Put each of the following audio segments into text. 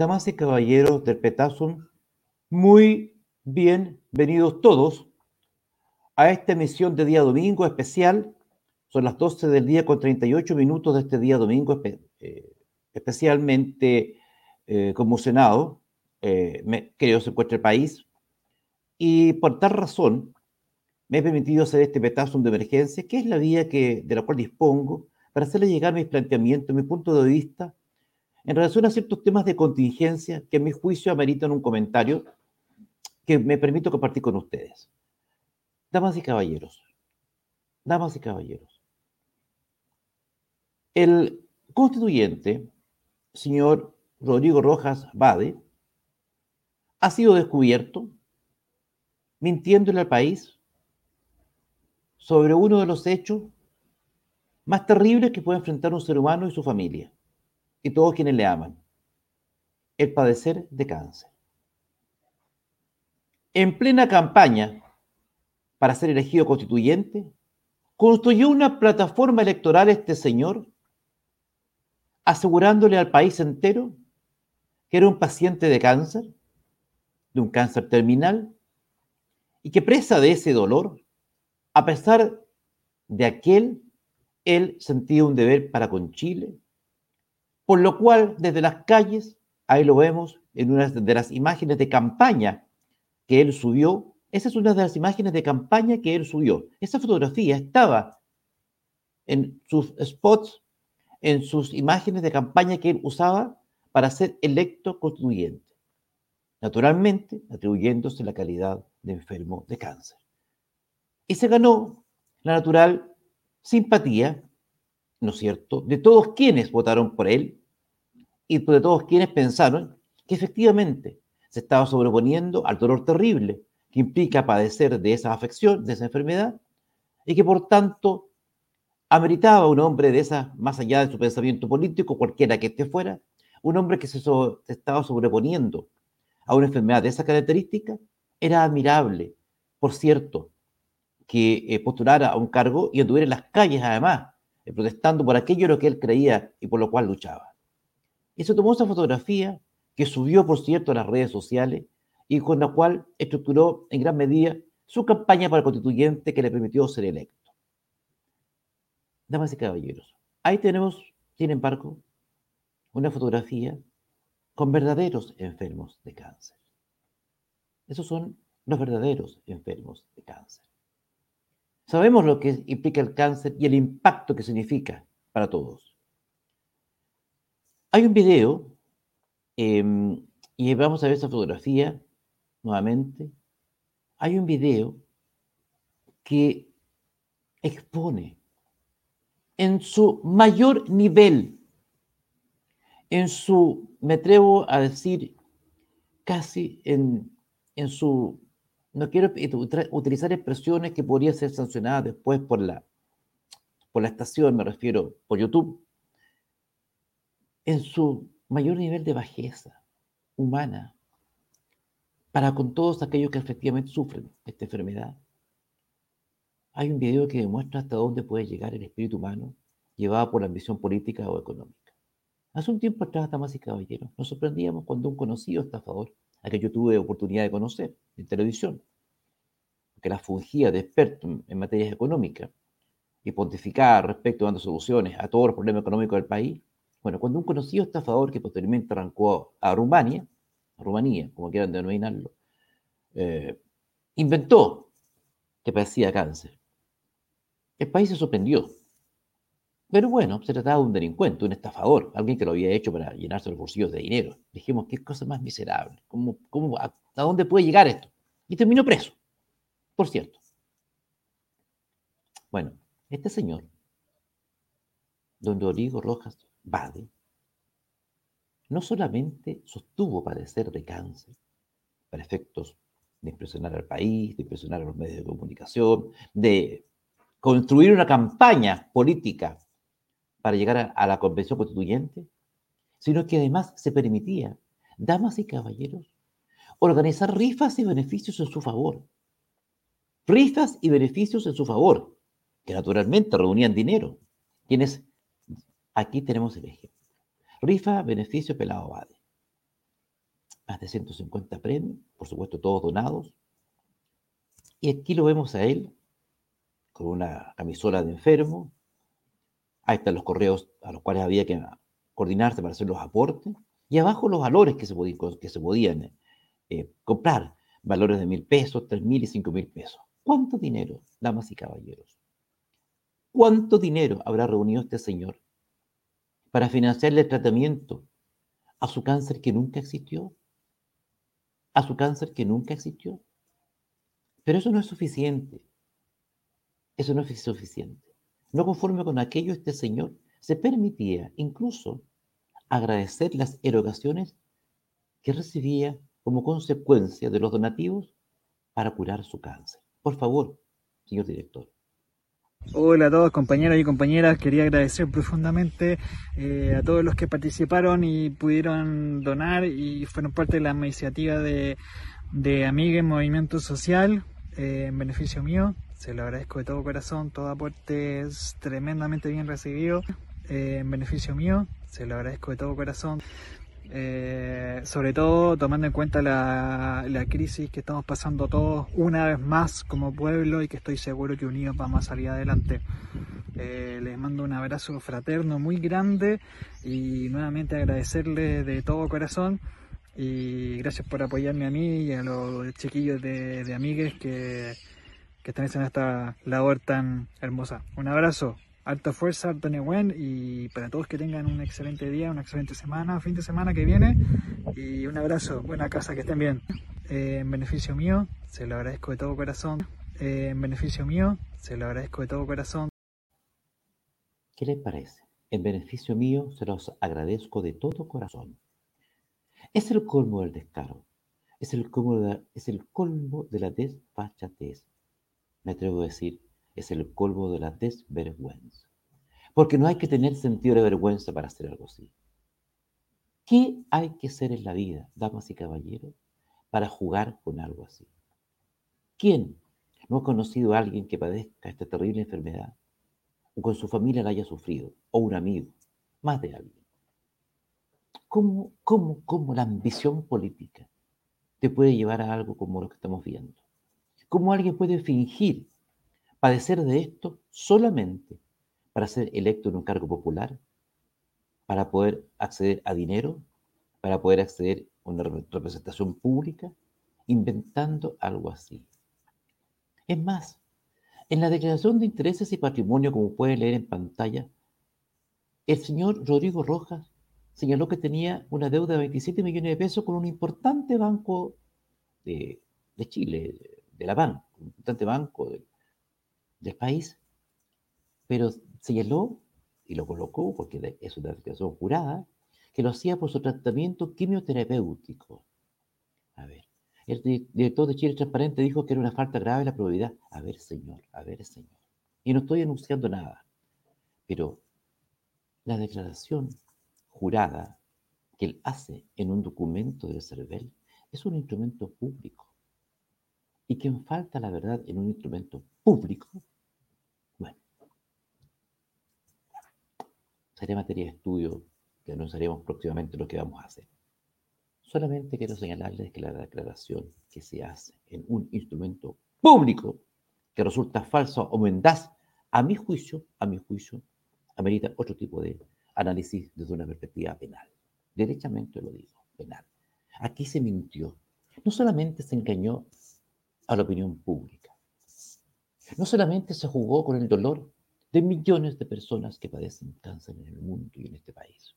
Damas y caballeros del Petasum, muy bienvenidos todos a esta emisión de día domingo especial. Son las 12 del día con 38 minutos de este día domingo eh, especialmente eh, conmocionado. Eh, creo se encuentra el país. Y por tal razón, me he permitido hacer este Petasum de emergencia, que es la vía que, de la cual dispongo para hacerle llegar mis planteamientos, mi punto de vista en relación a ciertos temas de contingencia que a mi juicio ameritan un comentario que me permito compartir con ustedes. Damas y caballeros, damas y caballeros, el constituyente, señor Rodrigo Rojas Bade, ha sido descubierto mintiéndole al país sobre uno de los hechos más terribles que puede enfrentar un ser humano y su familia y todos quienes le aman, el padecer de cáncer. En plena campaña para ser elegido constituyente, construyó una plataforma electoral este señor, asegurándole al país entero que era un paciente de cáncer, de un cáncer terminal, y que presa de ese dolor, a pesar de aquel, él sentía un deber para con Chile, por lo cual, desde las calles, ahí lo vemos en una de las imágenes de campaña que él subió. Esa es una de las imágenes de campaña que él subió. Esa fotografía estaba en sus spots, en sus imágenes de campaña que él usaba para ser electo constituyente. Naturalmente, atribuyéndose la calidad de enfermo de cáncer. Y se ganó la natural simpatía, ¿no es cierto?, de todos quienes votaron por él y de todos quienes pensaron que efectivamente se estaba sobreponiendo al dolor terrible que implica padecer de esa afección, de esa enfermedad, y que por tanto ameritaba un hombre de esa, más allá de su pensamiento político, cualquiera que esté fuera, un hombre que se, estaba sobreponiendo a una enfermedad de esa característica, era admirable, por cierto, que eh, postulara a un cargo y anduviera en las calles además, eh, protestando por aquello lo que él creía y por lo cual luchaba. Y se tomó esa fotografía que subió, por cierto, a las redes sociales y con la cual estructuró en gran medida su campaña para el constituyente que le permitió ser electo. Damas y caballeros, ahí tenemos, sin embargo, una fotografía con verdaderos enfermos de cáncer. Esos son los verdaderos enfermos de cáncer. Sabemos lo que implica el cáncer y el impacto que significa para todos. Hay un video, em, y vamos a ver esa fotografía nuevamente. Hay un video que expone en su mayor nivel, en su, me atrevo a decir, casi en, en su, no quiero utilizar expresiones que podrían ser sancionadas después por la, por la estación, me refiero, por YouTube, en su mayor nivel de bajeza humana para con todos aquellos que efectivamente sufren esta enfermedad. Hay un video que demuestra hasta dónde puede llegar el espíritu humano llevado por la ambición política o económica. Hace un tiempo atrás, damas y caballeros, nos sorprendíamos cuando un conocido estafador, a que yo tuve oportunidad de conocer en televisión, que la fungía de experto en materias económicas y pontificaba respecto dando soluciones a todos los problemas económicos del país, bueno, cuando un conocido estafador que posteriormente arrancó a Rumania, a Rumanía, como quieran denominarlo, eh, inventó que padecía cáncer. El país se sorprendió. Pero bueno, se trataba de un delincuente, un estafador, alguien que lo había hecho para llenarse los bolsillos de dinero. Dijimos, qué cosa más miserable. ¿Cómo, cómo, a, dónde puede llegar esto? Y terminó preso, por cierto. Bueno, este señor, don Rodrigo Rojas Bade no solamente sostuvo padecer de cáncer para efectos de impresionar al país, de impresionar a los medios de comunicación, de construir una campaña política para llegar a, la convención constituyente, sino que además se permitía, damas y caballeros, organizar rifas y beneficios en su favor. Rifas y beneficios en su favor, que naturalmente reunían dinero, quienes Aquí tenemos el ejemplo. Rifa, beneficio, pelado, vale. más de 150 premios, por supuesto todos donados. Y aquí lo vemos a él con una camisola de enfermo. Ahí están los correos a los cuales había que coordinarse para hacer los aportes. Y abajo los valores que se podían, eh, comprar. Valores de mil pesos, tres mil y cinco mil pesos. ¿Cuánto dinero, damas y caballeros? ¿Cuánto dinero habrá reunido este señor para financiarle el tratamiento a su cáncer que nunca existió? ¿A su cáncer que nunca existió? Pero eso no es suficiente. Eso no es suficiente. No conforme con aquello, este señor se permitía incluso agradecer las erogaciones que recibía como consecuencia de los donativos para curar su cáncer. Por favor, señor director. Hola a todos compañeros y compañeras, quería agradecer profundamente eh, a todos los que participaron y pudieron donar y fueron parte de la iniciativa de, de Amiga en Movimiento Social eh, en beneficio mío. Se lo agradezco de todo corazón, todo aporte es tremendamente bien recibido eh, en beneficio mío. Se lo agradezco de todo corazón. Eh, sobre todo tomando en cuenta la, crisis que estamos pasando todos una vez más como pueblo y que estoy seguro que unidos vamos a salir adelante. Eh, les mando un abrazo fraterno muy grande y nuevamente agradecerles de todo corazón y gracias por apoyarme a mí y a los chiquillos de, de amigues que, que están esta labor tan hermosa. Un abrazo alta fuerza, alto Nehuen y para todos que tengan un excelente día, una excelente semana, fin de semana que viene y un abrazo, buena casa, que estén bien. Eh, en beneficio mío, se lo agradezco de todo corazón. Eh, en beneficio mío, se lo agradezco de todo corazón. ¿Qué les parece? En beneficio mío, se los agradezco de todo corazón. Es el colmo del descaro, es el colmo de la, es el colmo de la desfachatez. Me atrevo a decir, es el colmo de la desvergüenza. Porque no hay que tener sentido de vergüenza para hacer algo así. ¿Qué hay que hacer en la vida, damas y caballeros, para jugar con algo así? ¿Quién no ha conocido a alguien que padezca esta terrible enfermedad o con su familia la haya sufrido, o un amigo, más de alguien? ¿Cómo, cómo, cómo la ambición política te puede llevar a algo como lo que estamos viendo? ¿Cómo alguien puede fingir padecer de esto solamente para ser electo en un cargo popular, para poder acceder a dinero, para poder acceder a una representación pública, inventando algo así. Es más, en la declaración de intereses y patrimonio, como puede leer en pantalla, el señor Rodrigo Rojas señaló que tenía una deuda de 27 millones de pesos con un importante banco de, Chile, de la BAN, un importante banco de, del país, pero señaló y lo colocó, porque es una declaración jurada, que lo hacía por su tratamiento quimioterapéutico. A ver, el director de Chile Transparente dijo que era una falta grave la probabilidad. A ver, señor, a ver, señor. Y no estoy anunciando nada, pero la declaración jurada que él hace en un documento del CERVEL es un instrumento público. Y quien falta la verdad en un instrumento público Sería materia de estudio que anunciaremos próximamente lo que vamos a hacer. Solamente quiero señalarles que la declaración que se hace en un instrumento público que resulta falso o mendaz, a mi juicio, a mi juicio, amerita otro tipo de análisis desde una perspectiva penal. Derechamente lo digo, penal. Aquí se mintió. No solamente se engañó a la opinión pública, no solamente se jugó con el dolor de millones de personas que padecen cáncer en el mundo y en este país.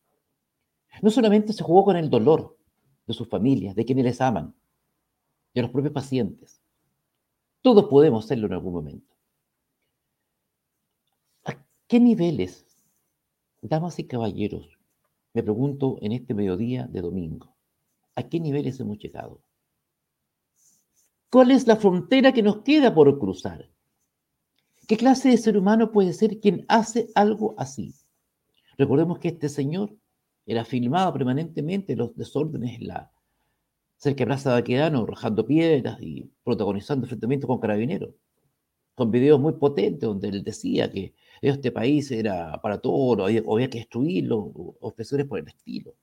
No solamente se jugó con el dolor de sus familias, de quienes les aman, de los propios pacientes. Todos podemos hacerlo en algún momento. ¿A qué niveles, damas y caballeros, me pregunto en este mediodía de domingo, a qué niveles hemos llegado? ¿Cuál es la frontera que nos queda por cruzar? ¿Qué clase de ser humano puede ser quien hace algo así? Recordemos que este señor era filmado permanentemente los desórdenes en la cerca de Plaza de Aquedano, arrojando piedras y protagonizando enfrentamientos con carabineros, con videos muy potentes donde él decía que este país era para todo, había, había que destruirlo, o expresiones por el estilo.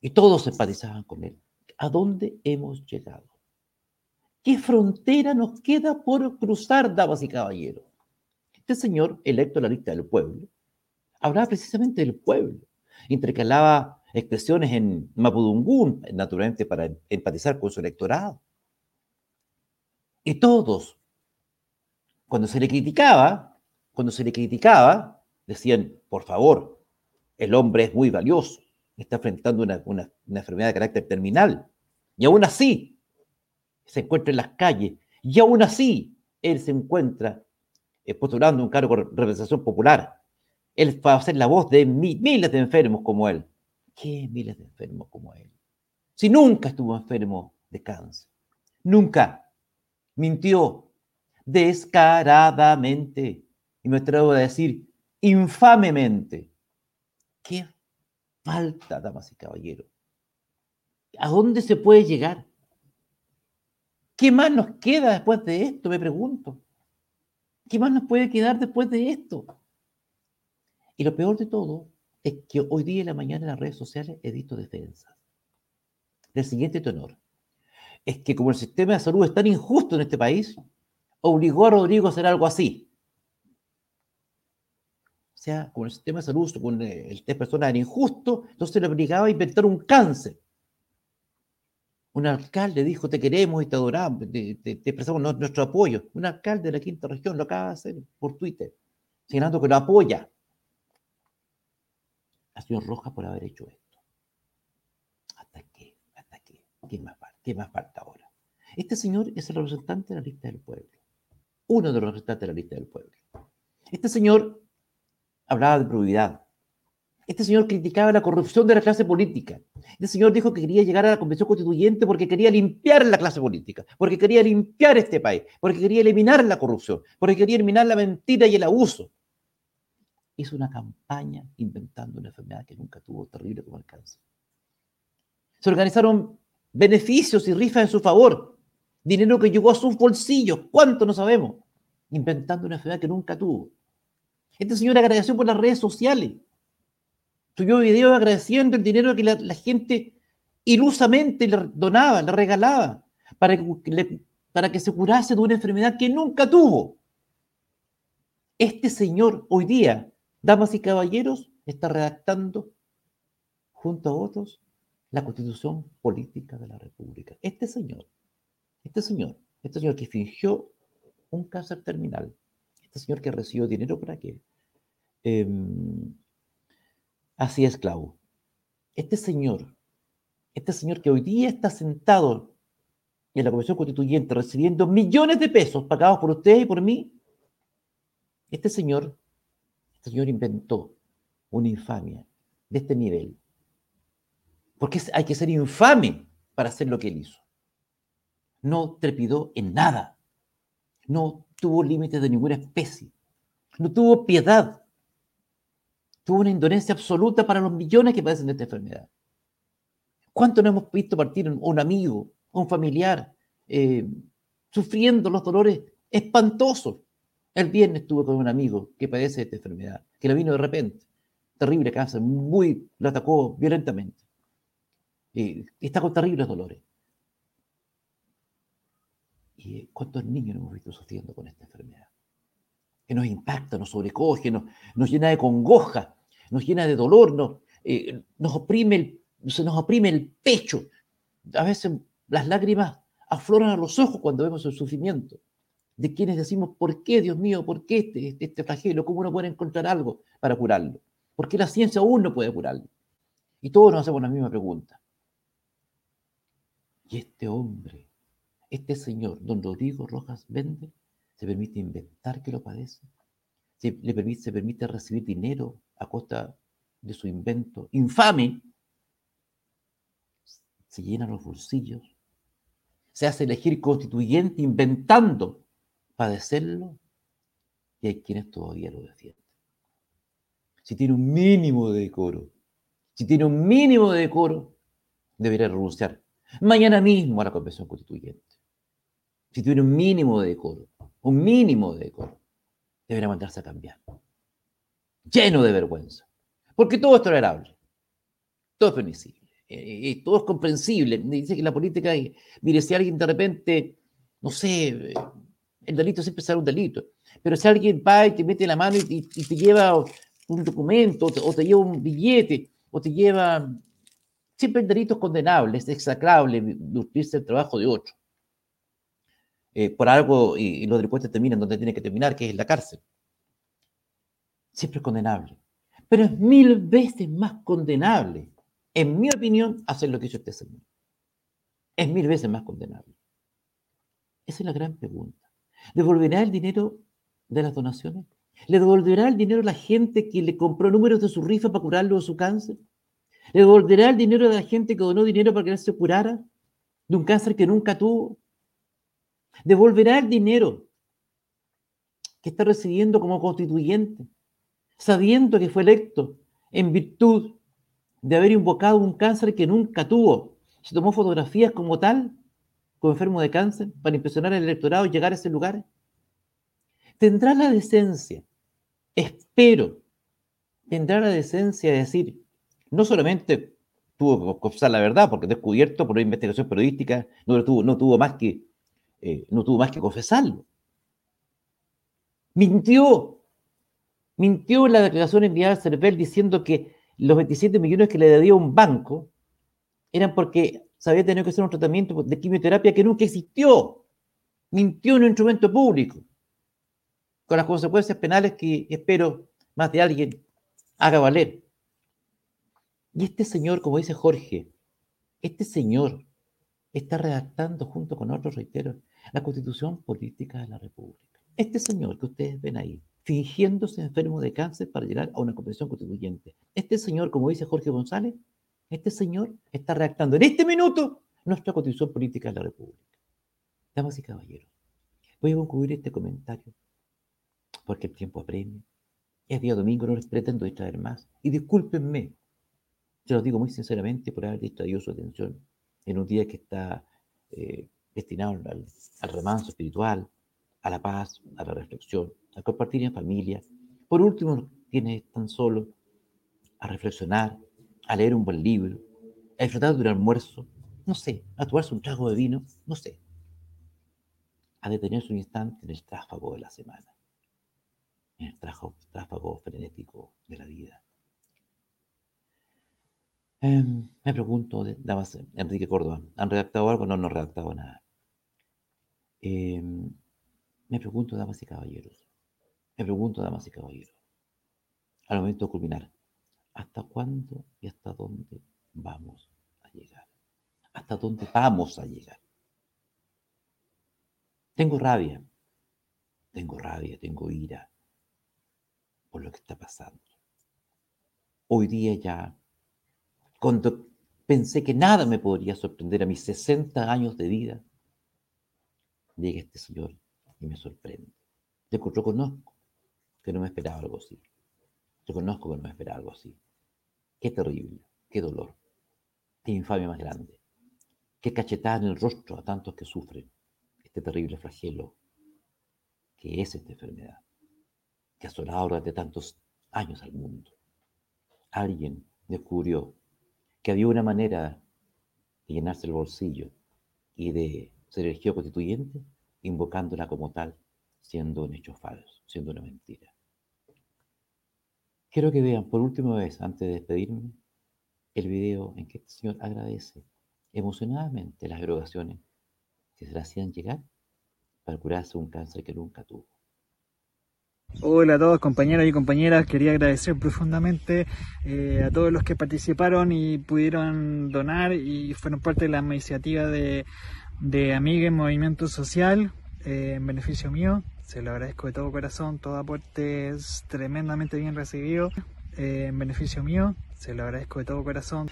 Y todos empatizaban con él. ¿A dónde hemos llegado? ¿Qué frontera nos queda por cruzar, damas y caballeros? Este señor, electo a la lista del pueblo, hablaba precisamente del pueblo. Intercalaba expresiones en Mapudungún, naturalmente para empatizar con su electorado. Y todos, cuando se le criticaba, cuando se le criticaba, decían, por favor, el hombre es muy valioso, está enfrentando una, una, enfermedad de carácter terminal. Y aún así, se encuentra en las calles. Y aún así, él se encuentra eh, postulando un cargo de representación popular. Él va a ser la voz de miles de enfermos como él. ¿Qué miles de enfermos como él? Si nunca estuvo enfermo de cáncer. Nunca. Mintió descaradamente. Y me atrevo a decir infamemente. ¿Qué falta, damas y caballeros? ¿A dónde se puede llegar? ¿Qué más nos queda después de esto? Me pregunto. ¿Qué más nos puede quedar después de esto? Y lo peor de todo es que hoy día en la mañana en las redes sociales he visto defensas del siguiente tenor. Es que como el sistema de salud es tan injusto en este país, obligó a Rodrigo a hacer algo así. O sea, como el sistema de salud, con el test personal era injusto, entonces le obligaba a inventar un cáncer. Un alcalde dijo, te queremos y te adoramos, te, expresamos nuestro apoyo. Un alcalde de la quinta región lo acaba de hacer por Twitter, señalando que lo apoya a señor Rojas por haber hecho esto. ¿Hasta qué? ¿Hasta qué? ¿Qué más, ¿Qué más falta ahora? Este señor es el representante de la lista del pueblo. Uno de los representantes de la lista del pueblo. Este señor hablaba de probidad. Este señor criticaba la corrupción de la clase política. Este señor dijo que quería llegar a la convención constituyente porque quería limpiar la clase política, porque quería limpiar este país, porque quería eliminar la corrupción, porque quería eliminar la mentira y el abuso hizo una campaña inventando una enfermedad que nunca tuvo, terrible como el cáncer. Se organizaron beneficios y rifas en su favor, dinero que llegó a sus bolsillos, ¿cuánto no sabemos? Inventando una enfermedad que nunca tuvo. Este señor agradeció por las redes sociales. Subió videos agradeciendo el dinero que la, gente ilusamente le donaba, le regalaba, para que, se curase de una enfermedad que nunca tuvo. Este señor hoy día Damas y caballeros, está redactando, junto a otros, la constitución política de la República. Este señor, este señor, este señor que fingió un cáncer terminal, este señor que recibió dinero para qué, eh, así esclavo. Este señor, este señor que hoy día está sentado en la Comisión Constituyente recibiendo millones de pesos pagados por usted y por mí, este señor este señor inventó una infamia de este nivel. Porque hay que ser infame para hacer lo que él hizo. No trepidó en nada. No tuvo límites de ninguna especie. No tuvo piedad. Tuvo una indolencia absoluta para los millones que padecen de esta enfermedad. ¿Cuánto no hemos visto partir un amigo, un familiar, eh, sufriendo los dolores espantosos el viernes estuve con un amigo que padece de esta enfermedad, que le vino de repente. Terrible cáncer, muy, lo atacó violentamente. Y, está con terribles dolores. ¿Y cuántos niños hemos visto sufriendo con esta enfermedad? Que nos impacta, nos sobrecoge, nos llena de congoja, nos llena de dolor, nos, eh, nos oprime el, se nos oprime el pecho. A veces las lágrimas afloran a los ojos cuando vemos el sufrimiento de quienes decimos, ¿por qué, Dios mío, por qué este, este, este, flagelo? ¿Cómo uno puede encontrar algo para curarlo? ¿Por qué la ciencia aún no puede curarlo? Y todos nos hacemos la misma pregunta. Y este hombre, este señor, don Rodrigo Rojas Vende, se permite inventar que lo padece, se, le permite, se permite recibir dinero a costa de su invento infame, se llenan los bolsillos, se hace elegir constituyente inventando padecerlo y hay quienes todavía lo defienden. Si tiene un mínimo de decoro, si tiene un mínimo de decoro, debería renunciar mañana mismo a la Convención Constituyente. Si tiene un mínimo de decoro, un mínimo de decoro, debería mandarse a cambiar. Lleno de vergüenza. Porque todo es tolerable, todo es permisible. eh, todo es comprensible. Dice que la política, mire, si alguien de repente, no sé, el delito siempre será un delito, pero si alguien va y te mete la mano y, te lleva un documento o te, lleva un billete o te lleva... Siempre el delito es condenable, es execrable nutrirse el trabajo de otro. Eh, por algo, y, los delincuentes terminan donde tienen que terminar, que es la cárcel. Siempre es condenable. Pero es mil veces más condenable en mi opinión, hacer lo que hizo este señor. Es mil veces más condenable. Esa es la gran pregunta. ¿Devolverá el dinero de las donaciones? ¿Le devolverá el dinero a la gente que le compró números de su rifa para curarlo de su cáncer? ¿Le devolverá el dinero a la gente que donó dinero para que él se curara de un cáncer que nunca tuvo? ¿Devolverá el dinero que está recibiendo como constituyente, sabiendo que fue electo en virtud de haber invocado un cáncer que nunca tuvo. Se tomó fotografías como tal, como enfermo de cáncer, para impresionar al electorado y llegar a ese lugar. Tendrá la decencia, espero, tendrá la decencia de decir, no solamente tuvo que confesar la verdad, porque descubierto por investigación periodística, no tuvo, no tuvo, más, que, eh, no tuvo más que confesarlo. Mintió, mintió en la declaración enviada al CERVEL diciendo que los 27 millones que le debía un banco eran porque se había tenido que hacer un tratamiento de quimioterapia que nunca existió. Mintió en un instrumento público, con las consecuencias penales que espero más de alguien haga valer. Y este señor, como dice Jorge, este señor está redactando junto con otros, reitero, la constitución política de la República. Este señor que ustedes ven ahí, fingiéndose enfermo de cáncer para llegar a una convención constituyente. Este señor, como dice Jorge González, este señor está redactando en este minuto nuestra constitución política de la República. Damas y caballeros, voy a concluir este comentario porque el tiempo apremia. Es día domingo, no les pretendo distraer más. Y discúlpenme, se los digo muy sinceramente por haber distraído su atención en un día que está eh, destinado al, al remanso espiritual, a la paz, a la reflexión, a compartir en familia. Por último, tienes tan solo a reflexionar, a leer un buen libro, a disfrutar de un almuerzo, no sé, a tomarse un trago de vino, no sé. A detenerse un instante en el tráfago de la semana, en el tráfago, frenético de la vida. Em, me pregunto, damas Enrique Córdoba, ¿han redactado algo? No, no han redactado nada. Em, me pregunto, damas y caballeros, me pregunto, damas y caballeros, al momento de culminar, ¿hasta cuándo y hasta dónde vamos a llegar? ¿Hasta dónde vamos a llegar? Tengo rabia, tengo rabia, tengo ira por lo que está pasando. Hoy día ya, cuando pensé que nada me podría sorprender a mis 60 años de vida, llega este señor y me sorprende. Yo conozco que no me esperaba algo así. Yo conozco que no me esperaba algo así. Qué terrible, qué dolor, qué infamia más grande, qué cachetada en el rostro a tantos que sufren este terrible flagelo que es esta enfermedad, que ha asolado durante tantos años al mundo. Alguien descubrió que había una manera de llenarse el bolsillo y de ser elegido constituyente invocándola como tal, siendo un hecho falso, siendo una mentira. Quiero que vean por última vez, antes de despedirme, el video en que este señor agradece emocionadamente las erogaciones que se le hacían llegar para curarse un cáncer que nunca tuvo. Hola a todos compañeros y compañeras, quería agradecer profundamente eh, a todos los que participaron y pudieron donar y fueron parte de la iniciativa de, de Amiga en Movimiento Social eh, en beneficio mío. Se lo agradezco de todo corazón, todo aporte es tremendamente bien recibido eh, en beneficio mío. Se lo agradezco de todo corazón.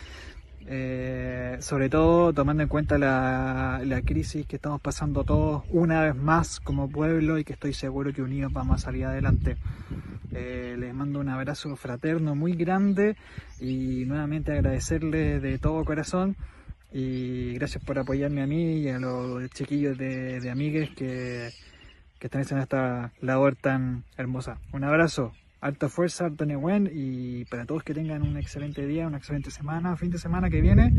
Eh, sobre todo tomando en cuenta la, la, crisis que estamos pasando todos una vez más como pueblo y que estoy seguro que unidos vamos a salir adelante. Eh, les mando un abrazo fraterno muy grande y nuevamente agradecerles de todo corazón y gracias por apoyarme a mí y a los chiquillos de, de amigues que que están haciendo esta labor tan hermosa. Un abrazo harta fuerza, harta Nehuen y para todos que tengan un excelente día, una excelente semana, fin de semana que viene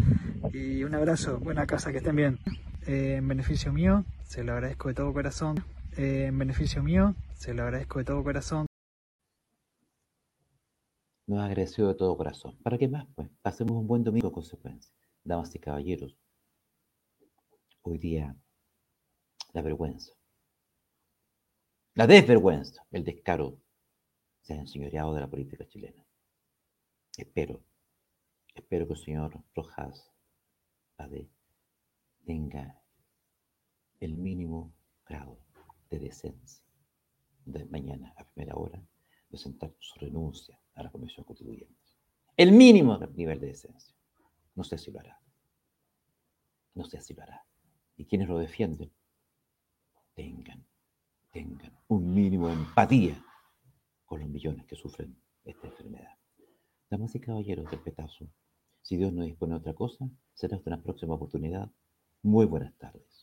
y un abrazo, buena casa, que estén bien. Eh, en beneficio mío, se lo agradezco de todo corazón. Eh, en beneficio mío, se lo agradezco de todo corazón. Nos agradeció de todo corazón. ¿Para qué más? Pues pasemos un buen domingo a consecuencia. Damas y caballeros, hoy día la vergüenza, la desvergüenza, el descaro se ha enseñoreado de la política chilena. Espero, espero que el señor Rojas Ade tenga el mínimo grado de decencia de mañana a primera hora presentar su renuncia a la Comisión Constituyente. El mínimo nivel de decencia. No sé si lo hará. No sé si lo hará. Y quienes lo defienden, tengan, tengan un mínimo de empatía con los millones que sufren esta enfermedad. Damas y caballeros del petazo, si Dios no dispone de otra cosa, será hasta una próxima oportunidad. Muy buenas tardes.